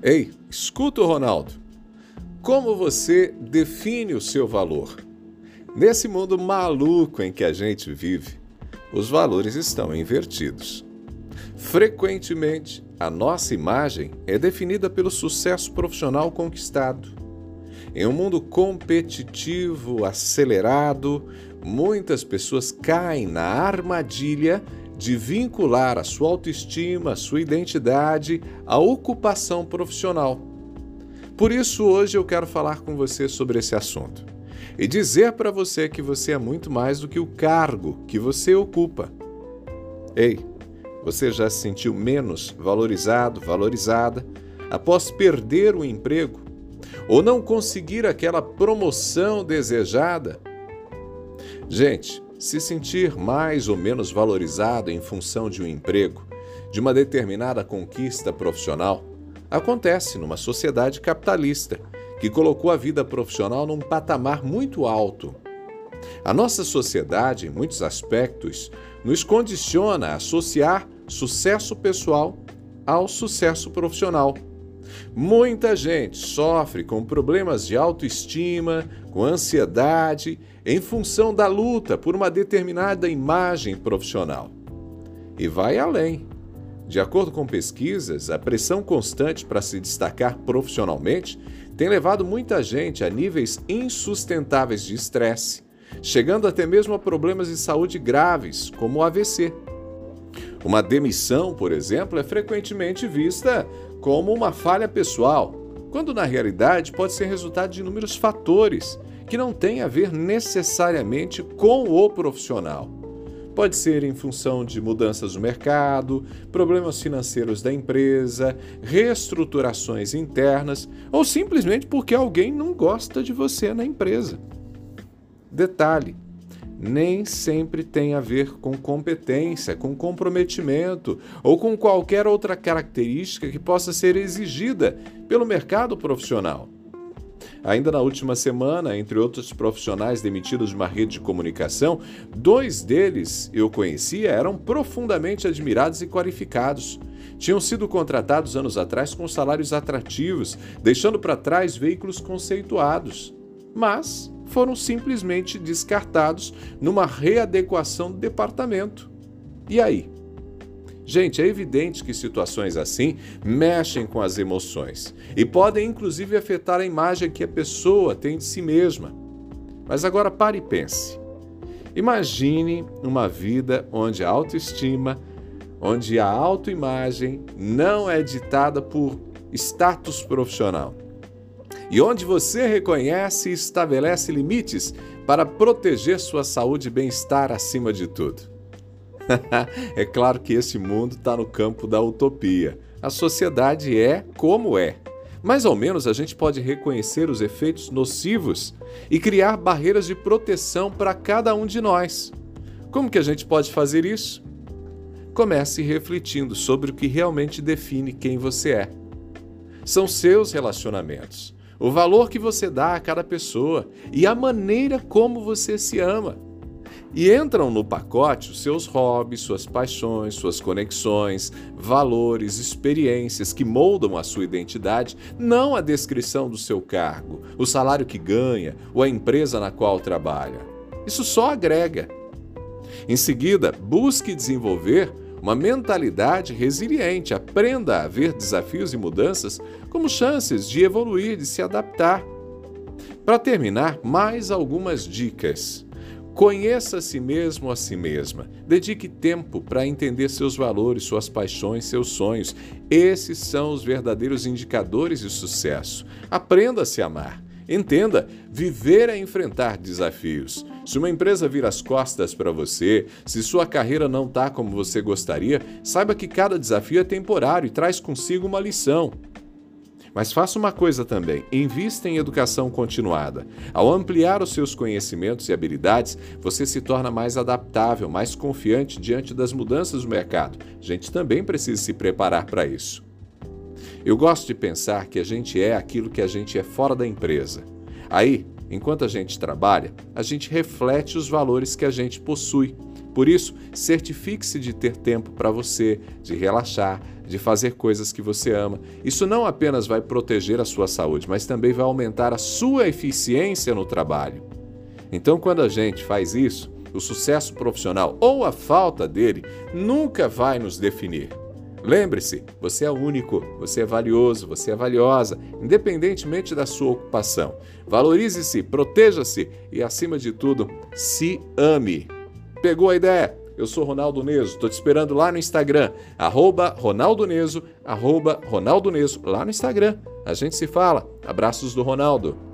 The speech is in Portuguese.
Ei, escuta o Ronaldo. Como você define o seu valor? Nesse mundo maluco em que a gente vive, os valores estão invertidos. Frequentemente, a nossa imagem é definida pelo sucesso profissional conquistado. Em um mundo competitivo, acelerado, muitas pessoas caem na armadilha de vincular a sua autoestima, a sua identidade à ocupação profissional. Por isso, hoje eu quero falar com você sobre esse assunto e dizer para você que você é muito mais do que o cargo que você ocupa. Ei, você já se sentiu menos valorizado, valorizada após perder o emprego ou não conseguir aquela promoção desejada? Gente, se sentir mais ou menos valorizado em função de um emprego, de uma determinada conquista profissional, acontece numa sociedade capitalista que colocou a vida profissional num patamar muito alto. A nossa sociedade, em muitos aspectos, nos condiciona a associar sucesso pessoal ao sucesso profissional. Muita gente sofre com problemas de autoestima, com ansiedade, em função da luta por uma determinada imagem profissional. E vai além. De acordo com pesquisas, a pressão constante para se destacar profissionalmente tem levado muita gente a níveis insustentáveis de estresse, chegando até mesmo a problemas de saúde graves, como o AVC. Uma demissão, por exemplo, é frequentemente vista como uma falha pessoal, quando na realidade pode ser resultado de inúmeros fatores que não têm a ver necessariamente com o profissional. Pode ser em função de mudanças no mercado, problemas financeiros da empresa, reestruturações internas ou simplesmente porque alguém não gosta de você na empresa. Detalhe: nem sempre tem a ver com competência, com comprometimento ou com qualquer outra característica que possa ser exigida pelo mercado profissional. Ainda na última semana, entre outros profissionais demitidos de uma rede de comunicação, dois deles eu conhecia eram profundamente admirados e qualificados. Tinham sido contratados anos atrás com salários atrativos, deixando para trás veículos conceituados. Mas foram simplesmente descartados numa readequação do departamento. E aí? Gente, é evidente que situações assim mexem com as emoções e podem inclusive afetar a imagem que a pessoa tem de si mesma. Mas agora pare e pense. Imagine uma vida onde a autoestima, onde a autoimagem não é ditada por status profissional e onde você reconhece e estabelece limites para proteger sua saúde e bem-estar acima de tudo. é claro que esse mundo está no campo da utopia. A sociedade é como é. Mas ao menos a gente pode reconhecer os efeitos nocivos e criar barreiras de proteção para cada um de nós. Como que a gente pode fazer isso? Comece refletindo sobre o que realmente define quem você é. São seus relacionamentos o valor que você dá a cada pessoa e a maneira como você se ama. E entram no pacote os seus hobbies, suas paixões, suas conexões, valores, experiências que moldam a sua identidade, não a descrição do seu cargo, o salário que ganha ou a empresa na qual trabalha. Isso só agrega. Em seguida, busque desenvolver uma mentalidade resiliente. Aprenda a ver desafios e mudanças como chances de evoluir, de se adaptar. Para terminar, mais algumas dicas. Conheça a si mesmo a si mesma. Dedique tempo para entender seus valores, suas paixões, seus sonhos. Esses são os verdadeiros indicadores de sucesso. Aprenda a se amar. Entenda, viver é enfrentar desafios. Se uma empresa vira as costas para você, se sua carreira não está como você gostaria, saiba que cada desafio é temporário e traz consigo uma lição. Mas faça uma coisa também: invista em educação continuada. Ao ampliar os seus conhecimentos e habilidades, você se torna mais adaptável, mais confiante diante das mudanças do mercado. A gente também precisa se preparar para isso. Eu gosto de pensar que a gente é aquilo que a gente é fora da empresa. Aí, enquanto a gente trabalha, a gente reflete os valores que a gente possui. Por isso, certifique-se de ter tempo para você, de relaxar, de fazer coisas que você ama. Isso não apenas vai proteger a sua saúde, mas também vai aumentar a sua eficiência no trabalho. Então, quando a gente faz isso, o sucesso profissional ou a falta dele nunca vai nos definir. Lembre-se, você é único, você é valioso, você é valiosa, independentemente da sua ocupação. Valorize-se, proteja-se e, acima de tudo, se ame. Pegou a ideia? Eu sou Ronaldo Neso, estou te esperando lá no Instagram, arroba Ronaldo Neso, arroba Ronaldo Neso, lá no Instagram. A gente se fala. Abraços do Ronaldo.